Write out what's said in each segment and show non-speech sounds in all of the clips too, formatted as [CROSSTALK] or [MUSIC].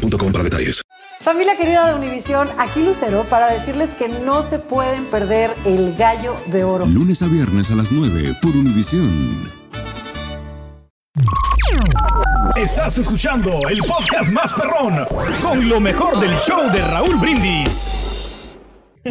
boostmobile.com para detalles. Familia querida de Univisión, aquí Lucero para decirles que no se pueden perder el gallo de oro. Lunes a viernes a las 9 por Univisión. Estás escuchando el podcast más perrón con lo mejor del show de Raúl Brindis.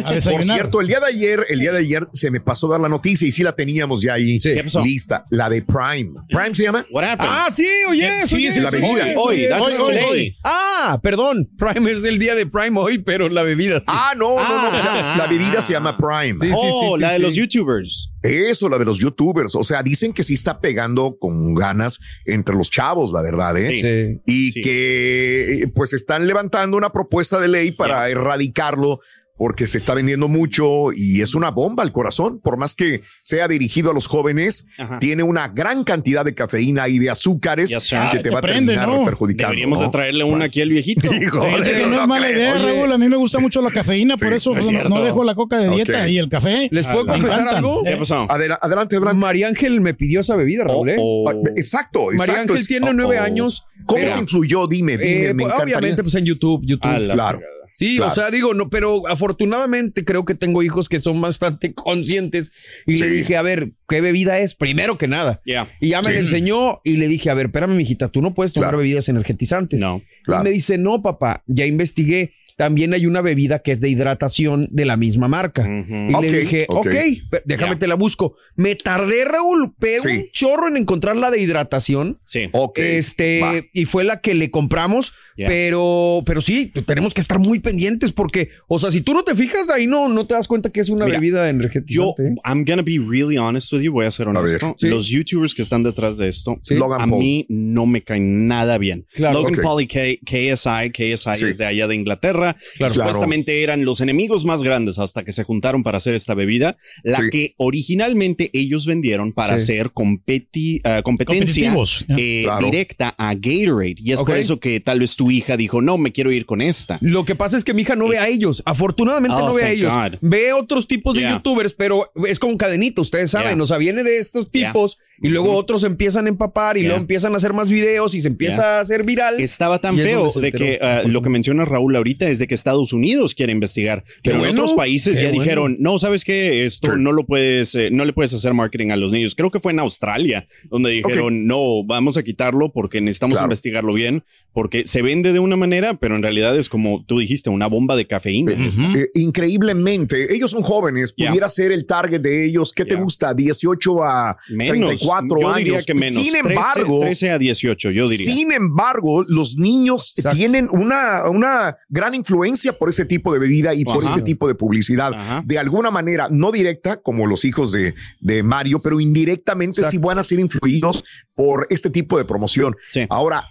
Por cierto, el día de ayer, el día de ayer se me pasó dar la noticia y sí la teníamos ya ahí lista, la de Prime. ¿Prime se llama? Ah, sí, oye, Sí, oye, es la bebida. Hoy, Hoy, hoy. Ah, perdón, Prime es el día de Prime hoy, pero la bebida sí. Ah, no, no, no. o sea, Ah, la bebida ah, se llama Prime. Sí, sí, sí, Oh, sí, la de sí. los YouTubers. Eso, la de los YouTubers. O sea, dicen que sí está pegando con ganas entre los chavos, la verdad, ¿eh? Sí. Y Sí. que, eh, pues, están levantando una propuesta de ley para erradicarlo porque se está vendiendo mucho y es una bomba al corazón. Por más que sea dirigido a los jóvenes, Ajá. tiene una gran cantidad de cafeína y de azúcares sir. que Ah, te va a terminar ¿no? perjudicando. Deberíamos ¿no? de traerle una aquí al viejito. [LAUGHS] Híjole, Fíjate que no es mala idea, Oye, Raúl. A mí me gusta mucho la cafeína, por eso es no, dejo la coca de dieta y el café. ¿Les puedo Me confesar algo? ¿Qué pasó? Adela- adelante, adelante. María Ángel me pidió esa bebida, Raúl, ¿eh? Oh, oh. Ah, Exacto, María exacto. Ángel Es- tiene oh, nueve oh. años. ¿Cómo se influyó? Dime, dime, Eh, me pues, obviamente, pues en YouTube, YouTube. Claro. fregada. Sí, Claro. o sea, digo, no, pero afortunadamente creo que tengo hijos que son bastante [LAUGHS] conscientes y le dije, a ver, ¿qué bebida es? Primero que nada. Yeah. Y ya me Sí. la enseñó y le dije, a ver, espérame, mijita, tú no puedes tomar Claro. bebidas energetizantes. No. Claro. Y me dice, no, papá, ya investigué. También hay una bebida que es de hidratación de la misma marca. Ujú. Y Ok, le dije, ok, ok. pe- déjame te la busco. Me tardé, Raúl, pero Sí. un chorro en encontrar la de hidratación. Sí. Ok, Este, va. y fue la que le compramos, pero, pero sí, tenemos que estar muy pendientes porque, o sea, si tú no te fijas ahí, no, no te das cuenta que es una Mira, bebida Yo, energetizante. ¿eh? I'm gonna be really honest with you, voy a ser honesto. Sí. Los YouTubers que están detrás de esto, Logan a Paul. mí no me caen nada bien. Claro. Logan Ok. Paul y K- KSI, KSI Sí. es de allá de Inglaterra. Claro. Supuestamente eran los enemigos más grandes hasta que se juntaron para hacer esta bebida, la Sí. que originalmente ellos vendieron para Sí. hacer competi- ah, competencia eh, Claro. directa a Gatorade. Y es por eso que tal vez tu hija dijo, no, me quiero ir con esta. Lo que pasa es que mi hija no ve a ellos. Afortunadamente Oh, no ve a ellos. God. Ve otros tipos de Yeah. youtubers, pero es como cadenita, ustedes saben. Yeah. O sea, viene de estos tipos y luego otros empiezan a empapar y Yeah. luego empiezan a hacer más videos y se empieza Yeah. a hacer viral. Estaba tan feo de enteró. que ah, lo que menciona Raúl ahorita es de que Estados Unidos quiere investigar, pero en otros países ya bueno. dijeron, no, sabes qué, esto no lo puedes, eh, no le puedes hacer marketing a los niños. Creo que fue en Australia donde dijeron, no, vamos a quitarlo porque necesitamos Claro. investigarlo bien, porque se vende de una manera, pero en realidad es como tú dijiste, una bomba de cafeína. Eh, increíblemente, ellos son jóvenes, pudiera ser el target de ellos, ¿qué te gusta? 18 a Menos, 34 yo años. diría que menos. Sin 13, embargo, 13 a 18, yo diría. Sin embargo, los niños Exacto. tienen una, una gran influencia por ese tipo de bebida y por Ajá. ese tipo de publicidad. Ajá. De alguna manera, no directa, como los hijos de, de Mario, pero indirectamente sí van a ser influidos por este tipo de promoción. Sí. Ahora,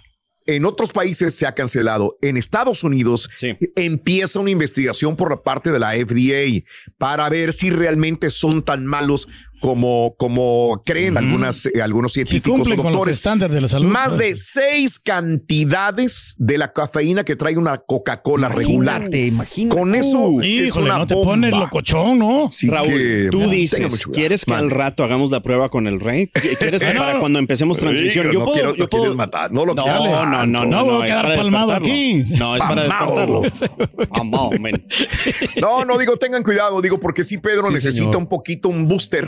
en otros países se ha cancelado. En Estados Unidos Sí. empieza una investigación por la parte de la FDA para ver si realmente son tan malos como, como creen algunas, eh, algunos Si científicos cumplen o con los doctores. estándares de la salud. Más de pues. seis cantidades de la cafeína que trae una Coca-Cola regular. Imagínate. Con eso Uh, es híjole, una no te bomba. pones locochón, ¿no? Así Raúl, que, tú dices. ¿quieres que al Mande. rato hagamos la prueba con el rey? [LAUGHS] ¿Quieres que No, para no. cuando empecemos transmisión? Híjole, Yo no puedo, quiero- yo no puedo. matar, no lo no, quieres no, no, no, No, voy a quedar palmado aquí. No, es para despertarlo. [LAUGHS] [LAUGHS] No, no digo, tengan cuidado, digo, porque sí, Pedro Sí, necesita un poquito, un booster,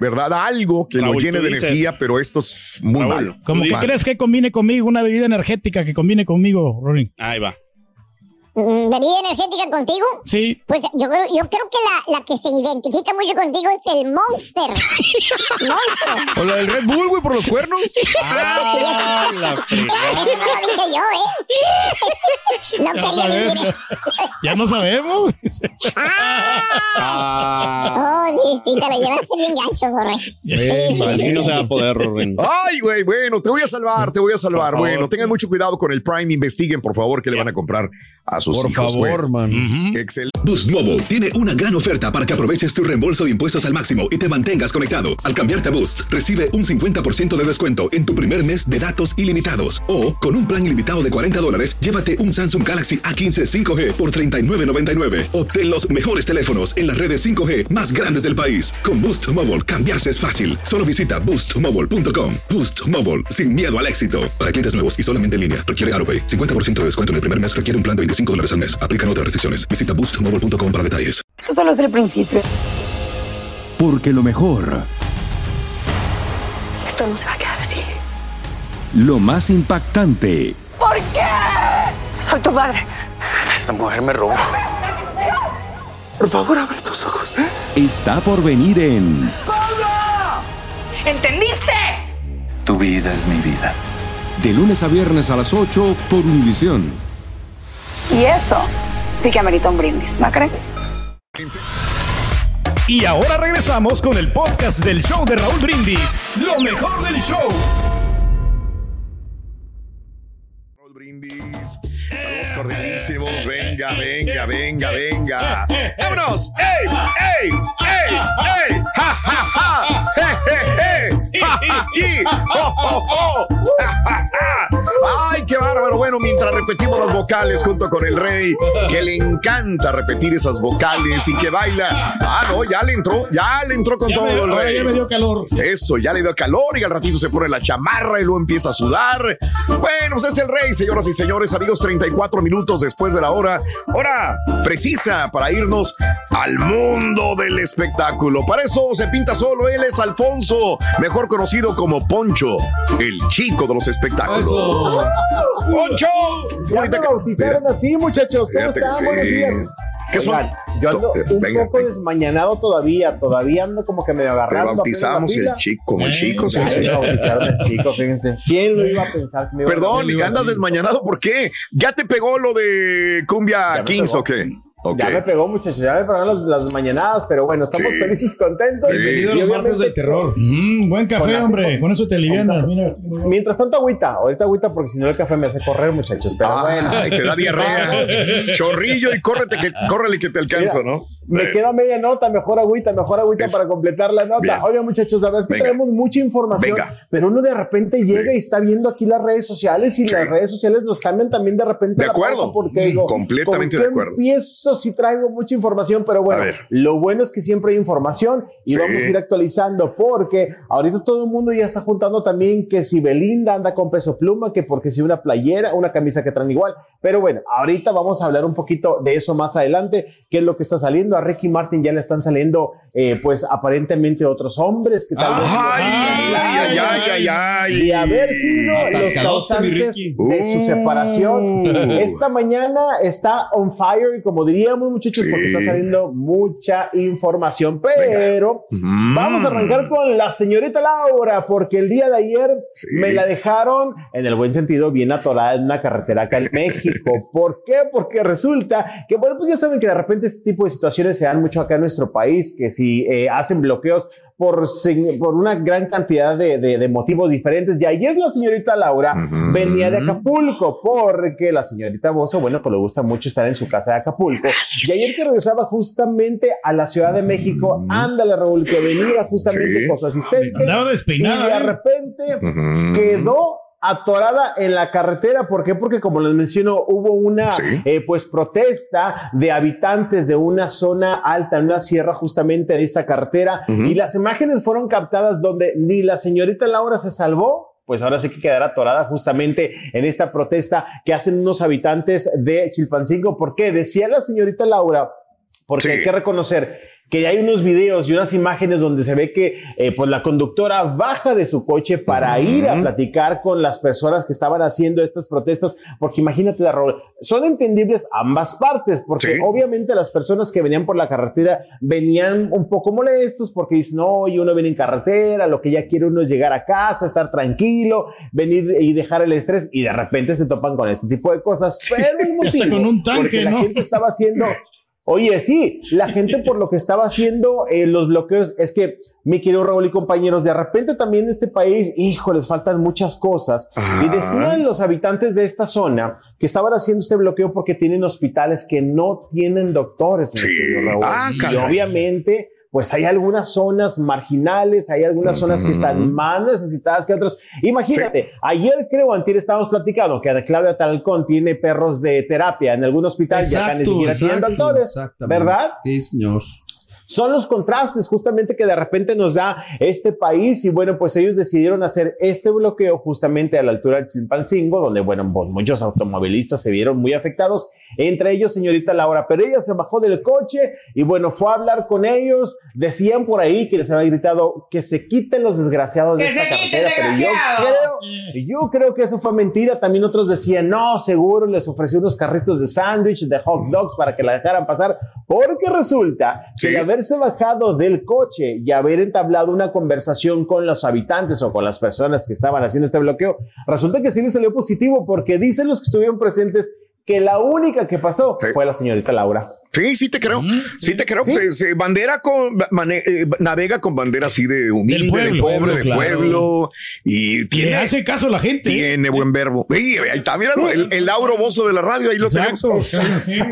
¿verdad? Algo que Raúl, lo llene de dices- energía, pero esto es muy Raúl, malo. ¿Cómo que crees que combine conmigo una bebida energética que combine conmigo, Rory? Ahí va. Mm, ¿Bebida energética contigo? Sí. Pues yo creo, yo creo que la, la que se identifica mucho contigo es el Monster. [LAUGHS] Monster. O la del Red Bull, güey, por los cuernos. [LAUGHS] Ah, sí, eso, la eso no lo dije yo, ¿eh? [LAUGHS] No Ya quería decir eso. Ya no sabemos. Oh, sí, sí, te lo llevaste bien gacho, Borre. Así no se va a poder, Rorren. Ay, güey, bueno, te voy a salvar, te voy a salvar. Por favor. Bueno, tengan mucho cuidado con el Prime, investiguen, por favor, que le van a comprar a sus Por hijos. favor, güey. man. Excelente. Boost Mobile tiene una gran oferta para que aproveches tu reembolso de impuestos al máximo y te mantengas conectado. Al cambiarte a Boost, recibe un 50% de descuento en tu primer mes de datos ilimitados. O, con un plan ilimitado de 40 dólares, llévate un Samsung Galaxy A15 5G por $39.99. Obtén los mejores teléfonos en las redes 5G más grandes del país. Con Boost Mobile, cambiarse es fácil. Solo visita boostmobile.com. Boost Mobile, sin miedo al éxito. Para clientes nuevos y solamente en línea, requiere AroPay. 50% de descuento en el primer mes requiere un plan de 25 dólares al mes. Aplican otras restricciones. Visita boostmobile.com para detalles. Esto solo es el principio. Porque lo mejor, Esto no se va a quedar así. lo más impactante, ¿Por qué? Soy tu padre. Esta mujer me robó. Por favor, abre tus ojos. está por venir en ¿Entendiste? Tu vida es mi vida. De lunes a viernes a las 8 por Univisión. Y eso sí que amerita un brindis, ¿no crees? Y ahora regresamos con el podcast del show de Raúl Brindis. Lo mejor del show. Venga, venga, venga, venga. ¡Vámonos! ¡Ey! ¡Ey! ¡Ey! ¡Ey! ¡Ja, ja, ja! ¡Je, je, je! ¡Ja, ja, ji! ¡Jo, jo, jo! ¡Ja, ja, repetimos las vocales junto con el rey, que le encanta repetir esas vocales y que baila. Ah, no, ya le entró, ya le entró con Ya todo me- el rey. ya me dio calor. Eso, ya le dio calor y al ratito se pone la chamarra y luego empieza a sudar. Bueno, pues es el rey, señoras y señores, amigos, 34 minutos después de la hora. Hora precisa para irnos al mundo del espectáculo. Para eso se pinta solo, él es Alfonso, mejor conocido como Poncho, el chico de los espectáculos. ¡Poncho! Ya me bautizaron así, muchachos. ¿Cómo que están? sí. Buenos días. ¿Qué son? Oigan, yo ando Eh, un venga, poco desmañanado todavía. Todavía ando como que me Te agarrando. bautizamos el chico, como el chico. sí, sí. bautizaron el chico, fíjense. ¿Quién lo iba a pensar? que me iba a- Perdón, a andas decir? desmañanado, ¿por qué? ¿Ya te pegó lo de Cumbia Kings o qué? Ya me pegó, muchachos. Ya me pegaron las, las mañanadas, pero bueno, estamos Sí. felices, contentos. Bienvenido Y a los martes del terror. Mm, buen café, hombre. Con eso te alivianas. Mira. Mientras tanto, agüita. Ahorita agüita, porque si no el café me hace correr, muchachos. Pero bueno. Ay, te da diarrea. [LAUGHS] Chorrillo y córrete que, córrele que te alcanzo, Mira, ¿no? Me queda media nota, mejor agüita, mejor agüita Eso. para completar la nota. Bien. Oigan, muchachos, la verdad es que Venga. tenemos mucha información, Venga. pero uno de repente llega y está viendo aquí las redes sociales y Sí. las redes sociales nos cambian también de repente. De acuerdo. Porque digo, Mm, completamente ¿con de acuerdo. Empiezo si traigo mucha información, pero bueno, lo bueno es que siempre hay información y Sí. vamos a ir actualizando porque ahorita todo el mundo ya está juntando también que si Belinda anda con peso pluma, que porque si una playera, una camisa que traen igual. Pero bueno, ahorita vamos a hablar un poquito de eso más adelante, qué es lo que está saliendo. A Ricky Martin ya le están saliendo, eh, pues aparentemente otros hombres que tal vez Ay, ay, ay, ay, ay. de haber sido los causantes de su Uh. separación. Esta mañana está on fire, como diríamos, muchachos, Sí. porque está saliendo mucha información. Pero Mm. vamos a arrancar con la señorita Laura, porque el día de ayer Sí. me la dejaron, en el buen sentido, bien atorada en una carretera acá en México. [LAUGHS] ¿Por qué? Porque resulta que, bueno, pues ya saben que de repente este tipo de situaciones se dan mucho acá en nuestro país, que si eh, hacen bloqueos por, por una gran cantidad de, de- de motivos diferentes. Y ayer la señorita Laura Ujú. venía de Acapulco porque la señorita Bozo, bueno, pues le gusta mucho estar en su casa de Acapulco. Y ayer que regresaba justamente a la Ciudad de México, ándale Raúl, que venía justamente Sí. con su asistente. Andaba Y de despeinada. ¿eh? repente Ujú. quedó atorada en la carretera. ¿Por qué? Porque como les menciono, hubo una Sí. eh, pues protesta de habitantes de una zona alta, en una sierra justamente de esta carretera. Y las imágenes fueron captadas donde ni la señorita Laura se salvó. Pues ahora sí que quedará atorada justamente en esta protesta que hacen unos habitantes de Chilpancingo. ¿Por qué? Decía la señorita Laura, porque Sí. hay que reconocer que hay unos videos y unas imágenes donde se ve que eh, pues la conductora baja de su coche para ir a platicar con las personas que estaban haciendo estas protestas, porque imagínate, la son entendibles ambas partes, porque obviamente las personas que venían por la carretera venían un poco molestos porque dicen, no, y uno viene en carretera, lo que ya quiere uno es llegar a casa, estar tranquilo, venir y dejar el estrés, y de repente se topan con este tipo de cosas, pero el [LAUGHS] motivo, con un tanque, porque la gente estaba haciendo [LAUGHS] Oye, sí, la [LAUGHS] gente por lo que estaba haciendo eh, los bloqueos es que, mi querido Raúl y compañeros, de repente también en este país, hijo, les faltan muchas cosas. Y decían los habitantes de esta zona que estaban haciendo este bloqueo porque tienen hospitales que no tienen doctores. Mi querido Raúl. Ah, y obviamente pues hay algunas zonas marginales, hay algunas zonas que están más necesitadas que otras. Imagínate, ayer creo, antier estábamos platicando que Claudia Talcón tiene perros de terapia en algún hospital y acá ni siquiera tienen doctores, ¿verdad? Sí, señor. Son los contrastes justamente que de repente nos da este país y bueno, pues ellos decidieron hacer este bloqueo justamente a la altura del Chilpancingo, donde bueno, pues muchos automovilistas se vieron muy afectados, entre ellos señorita Laura, pero ella se bajó del coche y bueno, fue a hablar con ellos, decían por ahí que les había gritado que se quiten los desgraciados de esta carretera, pero yo creo, yo creo que eso fue mentira, también otros decían, no, seguro les ofreció unos carritos de sándwich, de hot dogs para que la dejaran pasar, porque resulta que la haberse bajado del coche y haber entablado una conversación con los habitantes o con las personas que estaban haciendo este bloqueo, resulta que sí le salió positivo porque dicen los que estuvieron presentes que la única que pasó fue la señorita Laura. Sí, sí te creo. Sí te creo. Se, bandera con eh, navega con bandera así de humilde, de pobre, de pueblo y tiene hace caso la gente. ¿eh? Tiene buen verbo. ahí está, míralo, el, el Lauro Bozo de la radio, ahí lo tenemos.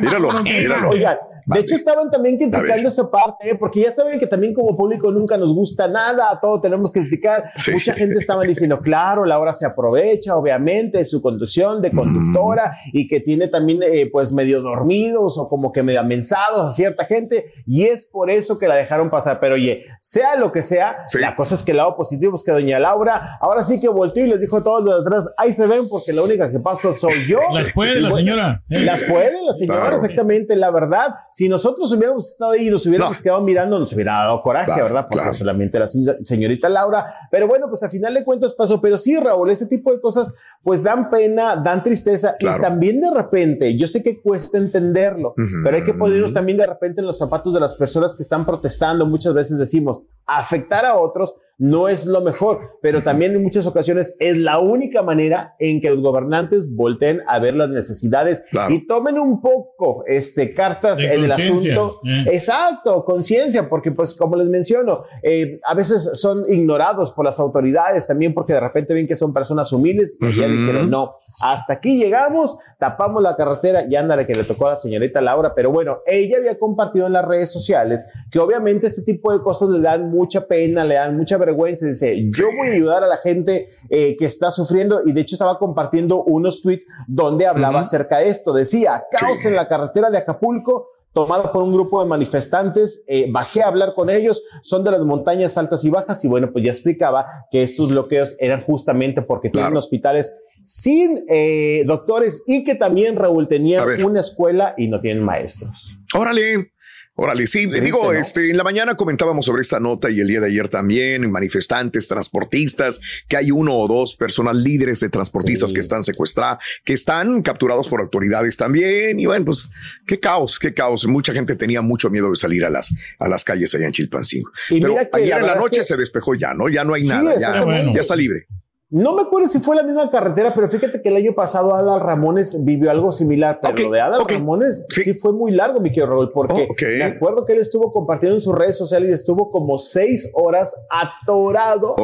Míralo, míralo. Oigan, de hecho, estaban también criticando esa parte, ¿eh? porque ya saben que también como público nunca nos gusta nada, todo tenemos que criticar. Mucha gente estaba diciendo, claro, la hora se aprovecha, obviamente, de su conducción de conductora y que tiene también, eh, pues, medio dormidos o como que medio amensados a cierta gente, y es por eso que la dejaron pasar. Pero oye, sea lo que sea, la cosa es que el lado positivo es que doña Laura ahora sí que volteó y les dijo a todos de atrás, ahí se ven, porque la única que pasó soy yo. Las puede la señora. Las puede la señora, exactamente, la verdad si nosotros hubiéramos estado ahí y nos hubiéramos quedado mirando, nos hubiera dado coraje, ¿verdad? Porque solamente la señorita Laura. Pero bueno, pues a final de cuentas pasó. Pero sí, Raúl, ese tipo de cosas pues dan pena, dan tristeza y también de repente, yo sé que cuesta entenderlo, pero hay que ponernos también de repente en los zapatos de las personas que están protestando. Muchas veces decimos, afectar a otros no es lo mejor, pero también en muchas ocasiones es la única manera en que los gobernantes volteen a ver las necesidades y tomen un poco este, cartas en el asunto. Eh. Exacto, conciencia, porque pues como les menciono, eh, a veces son ignorados por las autoridades también porque de repente ven que son personas humildes y ya dijeron, no, hasta aquí llegamos, tapamos la carretera y ándale que le tocó a la señorita Laura, pero bueno, ella había compartido en las redes sociales que obviamente este tipo de cosas le dan mucha pena, le dan mucha vergüenza, dice, yo voy a ayudar a la gente eh, que está sufriendo y de hecho estaba compartiendo unos tweets donde hablaba acerca de esto, decía, caos en la carretera de Acapulco, tomado por un grupo de manifestantes, eh, bajé a hablar con ellos, son de las montañas altas y bajas y bueno, pues ya explicaba que estos bloqueos eran justamente porque tienen hospitales sin eh, doctores y que también Raúl tenía una escuela y no tienen maestros. Órale, Órale, sí, digo, este, en la mañana comentábamos sobre esta nota y el día de ayer también, manifestantes, transportistas, que hay uno o dos personas líderes de transportistas que están secuestrados, que están capturados por autoridades también. Y bueno, pues qué caos, qué caos. Mucha gente tenía mucho miedo de salir a las, a las calles allá en Chilpancingo. Pero ayer en la noche se despejó ya, ¿no? Ya no hay nada, ya, ya está libre. No me acuerdo si fue la misma carretera, pero fíjate que el año pasado Adal Ramones vivió algo similar, pero lo de Adal Ramones sí. fue muy largo, mi querido Raúl, porque me acuerdo que él estuvo compartiendo en sus redes sociales y estuvo como seis horas atorado.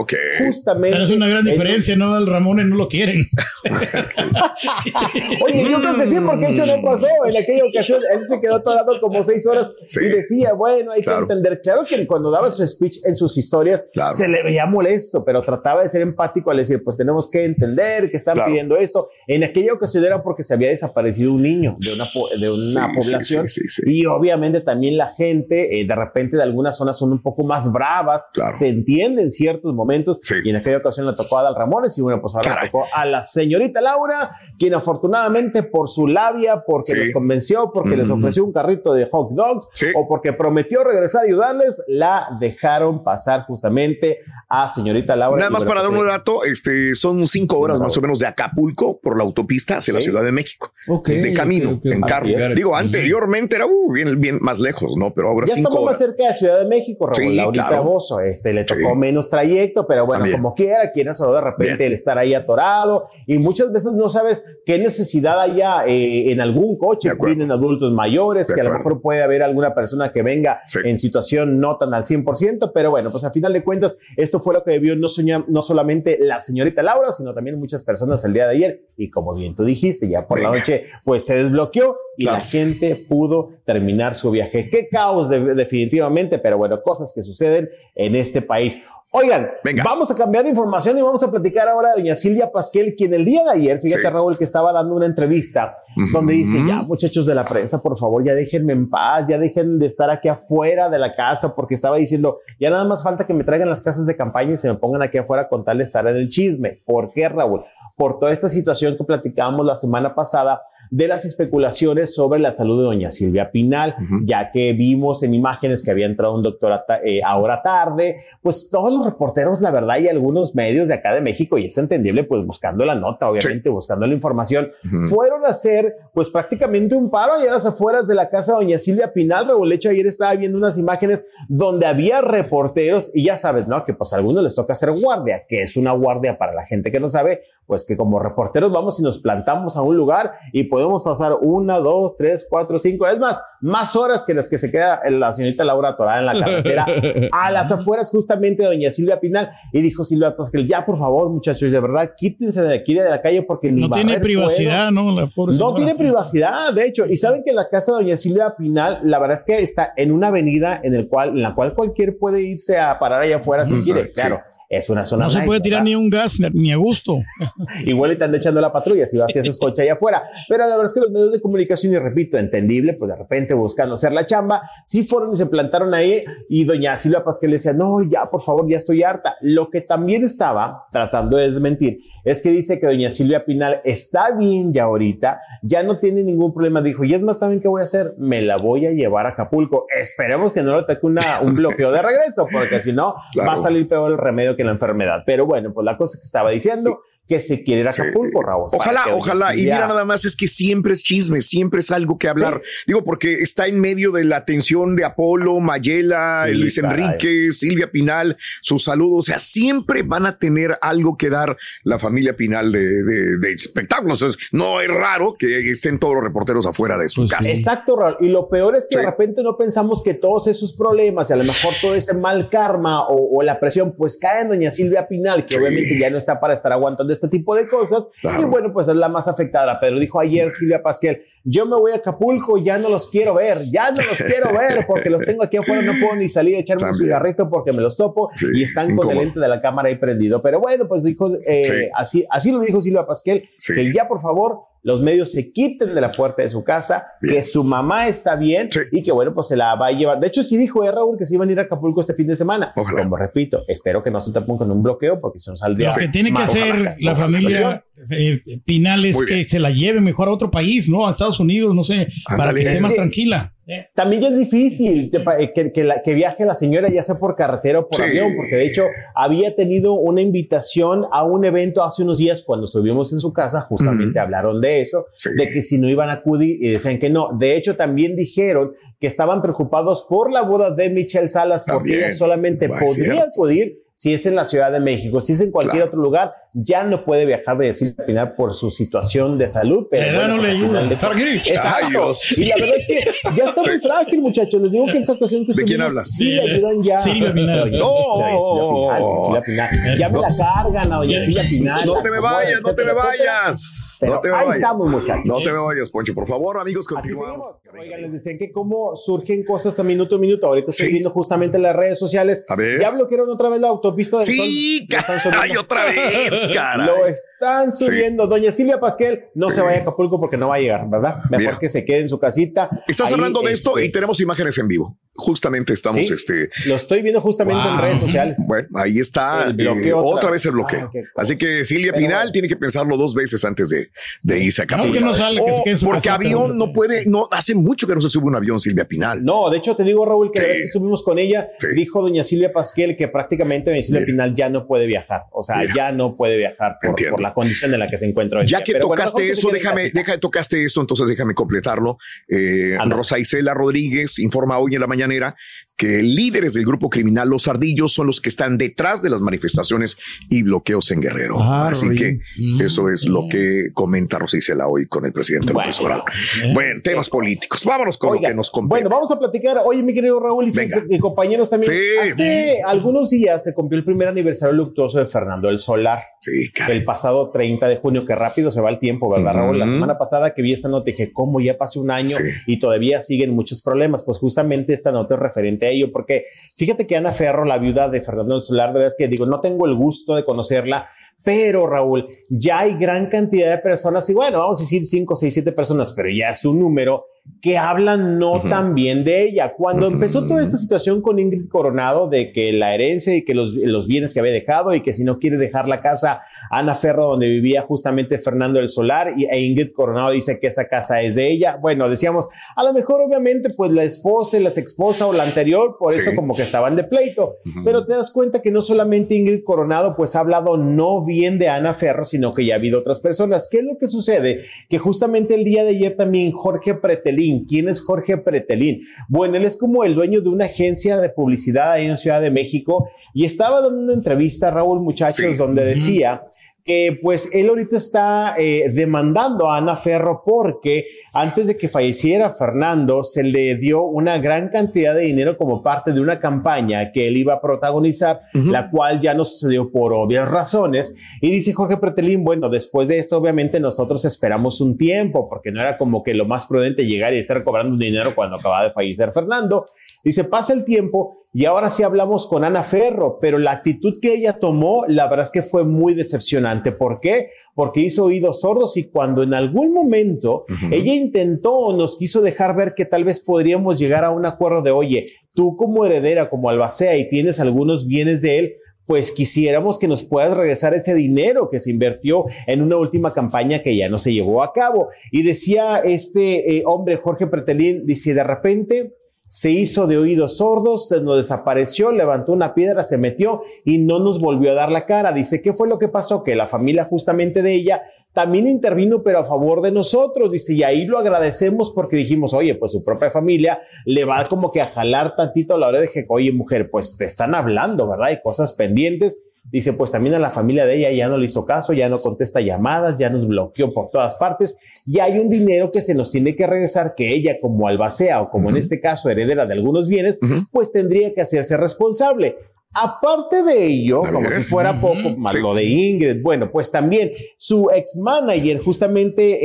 Justamente. Pero es una gran diferencia, ¿no? Adal Ramones no lo quieren. [LAUGHS] Oye, yo creo que sí, porque hecho no pasó. En aquella ocasión él se quedó atorado como seis horas y decía, bueno, hay que entender. Claro que cuando daba su speech en sus historias se le veía molesto, pero trataba de ser empático al decir, pues tenemos que entender que están Claro. pidiendo esto. En aquella ocasión era porque se había desaparecido un niño de una, po- de una Sí, población sí, sí, sí. y obviamente también la gente, eh, de repente de algunas zonas son un poco más bravas, Claro. se entiende en ciertos momentos y en aquella ocasión le tocó a Adal Ramones y bueno, pues ahora le tocó a la señorita Laura, quien afortunadamente por su labia, porque los convenció, porque les Ujú. ofreció un carrito de hot dogs o porque prometió regresar a ayudarles, la dejaron pasar justamente a señorita Laura. Nada más bueno, para dar pues, un dato, este, son cinco horas más o menos de Acapulco por la autopista hacia la Sí. Ciudad de México. Ok, de camino, en carro. Digo, anteriormente era uh, bien, bien más lejos, ¿no? Pero ahora Ya cinco estamos más cerca de Ciudad de México, Raúl. Sí, ahorita claro. Bozo, este, le tocó Sí. menos trayecto, pero bueno, También. como quiera, quiera solo de repente Bien. el estar ahí atorado y muchas veces no sabes qué necesidad haya eh, en algún coche. Vienen adultos mayores, De que a lo mejor puede haber alguna persona que venga Sí. en situación no tan al 100%, pero bueno, pues a final de cuentas, esto fue lo que debió no, soñar, no solamente la señorita Laura, sino también muchas personas el día de ayer. Y como bien tú dijiste, ya por la noche, pues se desbloqueó y Claro. la gente pudo terminar su viaje. Qué caos de- definitivamente, pero bueno, cosas que suceden en este país. Oigan, Venga. vamos a cambiar de información y vamos a platicar ahora de doña Silvia Pasquel, quien el día de ayer, fíjate Sí. Raúl, que estaba dando una entrevista donde dice, ya muchachos de la prensa, por favor, ya déjenme en paz, ya dejen de estar aquí afuera de la casa, porque estaba diciendo, ya nada más falta que me traigan las casas de campaña y se me pongan aquí afuera con tal de estar en el chisme. ¿Por qué, Raúl? Por toda esta situación que platicábamos la semana pasada de las especulaciones sobre la salud de doña Silvia Pinal, Ujú. ya que vimos en imágenes que había entrado un doctor eh, ahora tarde, pues todos los reporteros, la verdad, y algunos medios de acá de México, y es entendible, pues buscando la nota, obviamente, buscando la información, Ujú. fueron a hacer, pues prácticamente un paro allá a las afueras de la casa de doña Silvia Pinal. Hecho, ayer estaba viendo unas imágenes donde había reporteros, y ya sabes, ¿no? Que pues a algunos les toca hacer guardia, que es una guardia para la gente que no sabe, pues que como reporteros vamos y nos plantamos a un lugar y podemos pasar una, dos, tres, cuatro, cinco, es más, más horas que las que se queda la señorita Laura atorada en la carretera [LAUGHS] a las afueras justamente de doña Silvia Pinal y dijo Silvia Pascal, ya por favor muchachos, de verdad, quítense de aquí de la calle porque No tiene privacidad, ¿no? La pobre no tiene privacidad, de hecho. Y saben que la casa de Doña Silvia Pinal, la verdad es que está en una avenida en, el cual, en la cual cualquier puede irse a parar allá afuera si quiere. sí. Claro, es una zona. No se nice, puede tirar ¿verdad? ni un gas ni a gusto. [LAUGHS] Igual le están echando la patrulla si vas y haces coche allá afuera. Pero la verdad es que los medios de comunicación, y repito, entendible, pues de repente buscando hacer la chamba, sí fueron y se plantaron ahí. Y doña Silvia Pasquel le decía, no, ya, por favor, ya estoy harta. Lo que también estaba tratando de desmentir es que dice que doña Silvia Pinal está bien ya ahorita, ya no tiene ningún problema. Dijo, y es más, ¿saben qué voy a hacer? Me la voy a llevar a Acapulco. Esperemos que no le toque una, un bloqueo de regreso, porque si no, Claro. va a salir peor el remedio que la enfermedad. Pero bueno, pues la cosa que estaba diciendo que se quiere ir a Sí. Acapulco, Raúl. Ojalá, ojalá. Y mira, nada más es que siempre es chisme, siempre es algo que hablar. Digo, porque está en medio de la atención de Apolo, Mayela, Sí, Luis caray. Enrique, Silvia Pinal, su salud. O sea, siempre van a tener algo que dar la familia Pinal de, de- de espectáculos. Entonces, no es raro que estén todos los reporteros afuera de su Pues casa. sí. Exacto, Raúl. Y lo peor es que Sí. de repente no pensamos que todos esos problemas y a lo mejor todo ese mal karma o, o la presión, pues cae en doña Silvia Pinal, que Sí. obviamente ya no está para estar aguantando este tipo de cosas. Claro. Y bueno, pues es la más afectada. Pero dijo ayer Silvia Pasquel, yo me voy a Acapulco, ya no los quiero ver, ya no los quiero [LAUGHS] ver porque los tengo aquí afuera, no puedo ni salir a echarme un cigarrito porque me los topo Sí, y están con el lente de la cámara ahí prendido. Pero bueno, pues dijo, eh, Sí. así, así lo dijo Silvia Pasquel, Sí. que ya por favor los medios se quiten de la puerta de su casa, Bien. que su mamá está bien Sí. y que bueno, pues se la va a llevar. De hecho, sí dijo eh, Raúl que se iban a ir a Acapulco este fin de semana. Ojalá. Como repito, espero que no se tapen con un bloqueo porque si no saldría. Lo que tiene que hacer la familia eh, Pinal es que se la lleve mejor a otro país, ¿no? A Estados Unidos, no sé, para que esté Es más que- tranquila. También ya es difícil que, pa- eh, que, que la- que viaje la señora ya sea por carretera o por Sí. avión, porque de hecho había tenido una invitación a un evento hace unos días cuando estuvimos en su casa, justamente Ujú. hablaron de eso, Sí. de que si no iban a acudir y decían que no. De hecho, también dijeron que estaban preocupados por la boda de Michelle Salas porque También. ella solamente podría acudir si es en la Ciudad de México, si es en cualquier Claro. otro lugar, ya no puede viajar de Silvia Pinal por su situación de salud. Pero La edad bueno, no pues, le al final ayuda. de-. Exacto. Ay. Y la verdad es que ya está muy frágil, muchachos. Les digo que esa ocasión que ¿De quién hablas? Sí, le ayudan ya. Silvia Pinal. Doña- No. Pinal. Ya me la cargan a doña Sí. Pinal. No te me vayas, no te me vayas. No te me ahí vayas. estamos, muchachos. No te me vayas, Poncho. Por favor, amigos, continuamos. Oigan, les decían que cómo surgen cosas a minuto a minuto. Ahorita estoy Sí. viendo justamente en las redes sociales. A ver. Ya bloquearon otra vez la autoridad autopista del Sí, Sol. Caray, [LAUGHS] otra vez, [LAUGHS] caray. Lo están subiendo. Doña Silvia Pasquel, no se vaya a Acapulco porque no va a llegar, ¿verdad? Mejor Mira. que se quede en su casita. Estás Ahí, hablando de esto este, y tenemos imágenes en vivo. Justamente estamos, Sí, este. Lo estoy viendo justamente en redes sociales. Bueno, ahí está. El bloqueo eh, otra otra vez. el bloqueo. Cosa. Así que Silvia Pero Pinal bueno. tiene que pensarlo dos veces antes de, de irse a Acapulco. no salga, que se O quede en su porque casita, avión no puede, no, hace mucho que no se sube un avión Silvia Pinal. No, de hecho te digo, Raúl, que la Sí. vez que estuvimos con ella, Sí. dijo doña Silvia Pasquel que prácticamente Pinal ya no puede viajar. O sea, Mira. ya no puede viajar por, la condición en la que se encuentra hoy Ya día. que Pero tocaste eso, déjame, deja, tocaste esto, entonces déjame completarlo. Eh. Rosa Isela Rodríguez informa hoy en la mañanera que líderes del grupo criminal Los Ardillos son los que están detrás de las manifestaciones y bloqueos en Guerrero. Ah, Así que Mm. eso es lo que comenta Rosa Isela hoy con el presidente Bueno, López Obrador. Bueno, temas políticos. Vámonos con Oiga, lo que nos compete. Bueno, vamos a platicar. Oye, mi querido Raúl y, compañeros también. Sí. Hace algunos días se cumplió el primer aniversario luctuoso de Fernando el Solar. Sí, caray. El pasado 30 de junio, que rápido se va el tiempo, ¿verdad, Raúl? La semana pasada que vi esta nota dije, ¿cómo ya pasó un año Sí. y todavía siguen muchos problemas? Pues justamente esta nota es referente a ello, porque fíjate que Ana Ferro, la viuda de Fernando del Solar, de verdad es que digo, no tengo el gusto de conocerla, pero Raúl, ya hay gran cantidad de personas, y bueno, vamos a decir 5, 6, 7 personas, pero ya es un número que hablan no tan bien de ella. Cuando empezó toda esta situación con Ingrid Coronado de que la herencia y que los, los bienes que había dejado y que si no quiere dejar la casa Ana Ferro donde vivía justamente Fernando del Solar y, e Ingrid Coronado dice que esa casa es de ella. Bueno, decíamos, a lo mejor obviamente pues la esposa, la esposa o la anterior, por eso como que estaban de pleito. Pero te das cuenta que no solamente Ingrid Coronado pues ha hablado no bien de Ana Ferro, sino que ya ha habido otras personas. ¿Qué es lo que sucede? Que justamente el día de ayer también Jorge Pretelín, ¿quién es Jorge Pretelín? Bueno, él es como el dueño de una agencia de publicidad ahí en Ciudad de México y estaba dando una entrevista a Raúl Muchachos Sí. donde decía que pues él ahorita está eh, demandando a Ana Ferro porque antes de que falleciera Fernando se le dio una gran cantidad de dinero como parte de una campaña que él iba a protagonizar, la cual ya no sucedió por obvias razones. Y dice Jorge Pretelín, bueno, después de esto obviamente nosotros esperamos un tiempo porque no era como que lo más prudente llegar y estar cobrando dinero cuando acaba de fallecer Fernando. Dice, pasa el tiempo y ahora sí hablamos con Ana Ferro, pero la actitud que ella tomó, la verdad es que fue muy decepcionante. ¿Por qué? Porque hizo oídos sordos y cuando en algún momento ella intentó o nos quiso dejar ver que tal vez podríamos llegar a un acuerdo de, oye, tú como heredera, como albacea y tienes algunos bienes de él, pues quisiéramos que nos puedas regresar ese dinero que se invirtió en una última campaña que ya no se llevó a cabo. Y decía este eh, hombre, Jorge Pretelín, dice, de repente se hizo de oídos sordos, se nos desapareció, levantó una piedra, se metió y no nos volvió a dar la cara. Dice, ¿qué fue lo que pasó? Que la familia justamente de ella también intervino, pero a favor de nosotros. Dice, y ahí lo agradecemos porque dijimos, oye, pues su propia familia le va como que a jalar tantito a la hora de que, oye, mujer, pues te están hablando, ¿verdad? Hay cosas pendientes. Dice, pues también a la familia de ella ya no le hizo caso, ya no contesta llamadas, ya nos bloqueó por todas partes y hay un dinero que se nos tiene que regresar que ella como albacea o como en este caso heredera de algunos bienes, pues tendría que hacerse responsable. Aparte de ello, como si fuera poco, más Sí. lo de Ingrid, bueno, pues también su ex manager, justamente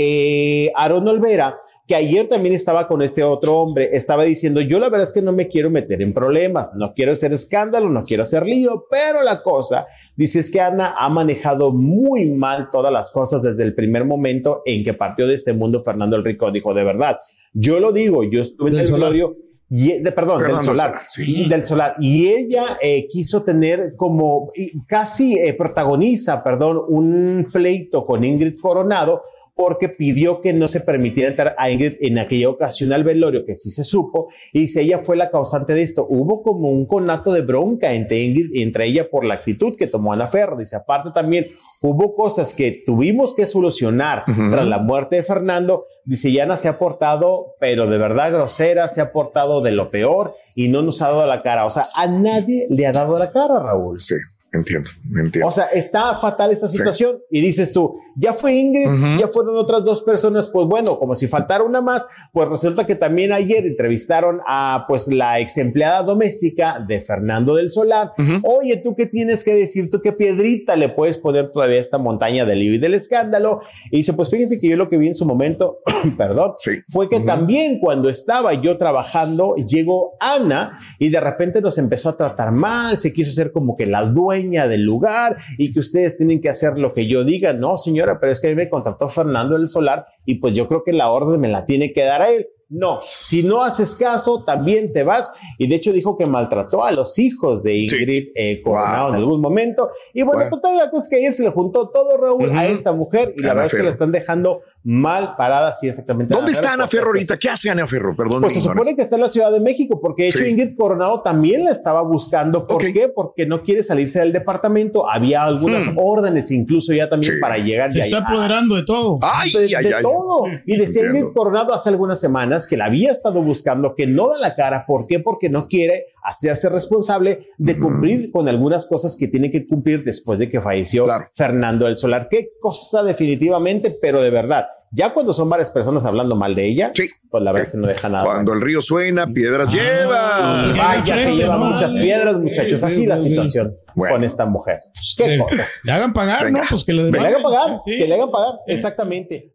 eh, Aaron Olvera, que ayer también estaba con este otro hombre, estaba diciendo, yo la verdad es que no me quiero meter en problemas, no quiero hacer escándalo, no quiero hacer lío, pero la cosa, dice es que Ana ha manejado muy mal todas las cosas desde el primer momento en que partió de este mundo Fernando el Rico, dijo, de verdad, yo lo digo, yo estuve en el solar. velorio y, de, perdón, del solar, Solar, sí. del solar. Y ella eh, quiso tener como, casi eh, protagoniza, perdón, un pleito con Ingrid Coronado porque pidió que no se permitiera entrar a Ingrid en aquella ocasión al velorio, que sí se supo, y dice, ella fue la causante de esto. Hubo como un conato de bronca entre Ingrid y entre ella por la actitud que tomó Ana Ferro. Dice, aparte también hubo cosas que tuvimos que solucionar tras la muerte de Fernando. Dice, Yana se ha portado, pero de verdad grosera, se ha portado de lo peor y no nos ha dado la cara. O sea, a nadie le ha dado la cara, Raúl. Sí, entiendo, entiendo. O sea, está fatal esta Sí. situación y dices tú, ya fue Ingrid, ya fueron otras dos personas, pues bueno, como si faltara una más, pues resulta que también ayer entrevistaron a pues la ex empleada doméstica de Fernando del Solar. Oye, ¿tú qué tienes que decir? ¿Tú qué piedrita le puedes poner todavía a esta montaña del lío y del escándalo? Y dice, pues fíjense que yo lo que vi en su momento, [CLEARS THROAT] perdón, fue que también cuando estaba yo trabajando, llegó Ana y de repente nos empezó a tratar mal, se quiso hacer como que la dueña del lugar y que ustedes tienen que hacer lo que yo diga. No, señora, pero es que a mí me contrató Fernando del Solar y pues yo creo que la orden me la tiene que dar a él. No, si no haces caso, también te vas. Y de hecho dijo que maltrató a los hijos de Ingrid eh, Coronado en algún momento. Y bueno, total, la cosa es que ayer se le juntó todo Raúl a esta mujer y la verdad es que la están dejando mal parada, sí, exactamente. ¿Dónde está Ana Ferro ahorita? ¿Qué hace Ana Ferro? Perdón. Pues se supone que está en la Ciudad de México, porque de hecho Ingrid Coronado también la estaba buscando. ¿Por qué? Porque no quiere salirse del departamento. Había algunas órdenes incluso ya también para llegar. Se está apoderando de todo. Ay, de, ay, de ay. todo. Y decía entiendo. Ingrid Coronado hace algunas semanas que la había estado buscando, que no da la cara. ¿Por qué? Porque no quiere hacerse responsable de cumplir con algunas cosas que tiene que cumplir después de que falleció Fernando del Solar. Qué cosa definitivamente, pero de verdad. Ya cuando son varias personas hablando mal de ella, pues la verdad es que no deja nada. Cuando el río suena, piedras lleva. Ay, ya se lleva muchas piedras, muchachos. Así la situación con esta mujer. Qué cosas. Le hagan pagar, Venga. ¿no? Pues que le le hagan pagar, Sí. que le hagan pagar, exactamente.